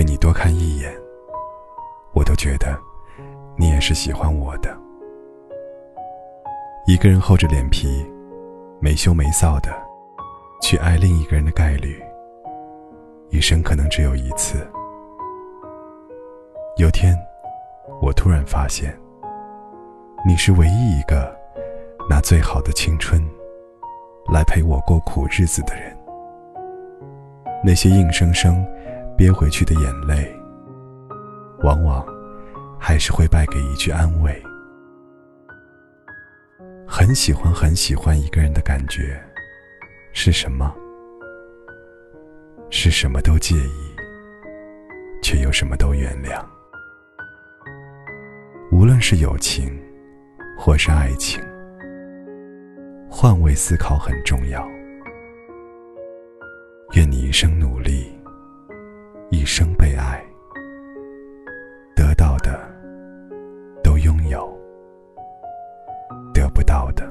被你多看一眼，我都觉得你也是喜欢我的。一个人厚着脸皮，没羞没臊的去爱另一个人的概率，一生可能只有一次。有天，我突然发现，你是唯一一个拿最好的青春来陪我过苦日子的人。那些硬生生憋回去的眼泪，往往还是会败给一句安慰。很喜欢很喜欢一个人的感觉，是什么？是什么都介意，却又什么都原谅。无论是友情，或是爱情，换位思考很重要。愿你一生努力，拥有得不到的，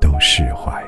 都释怀。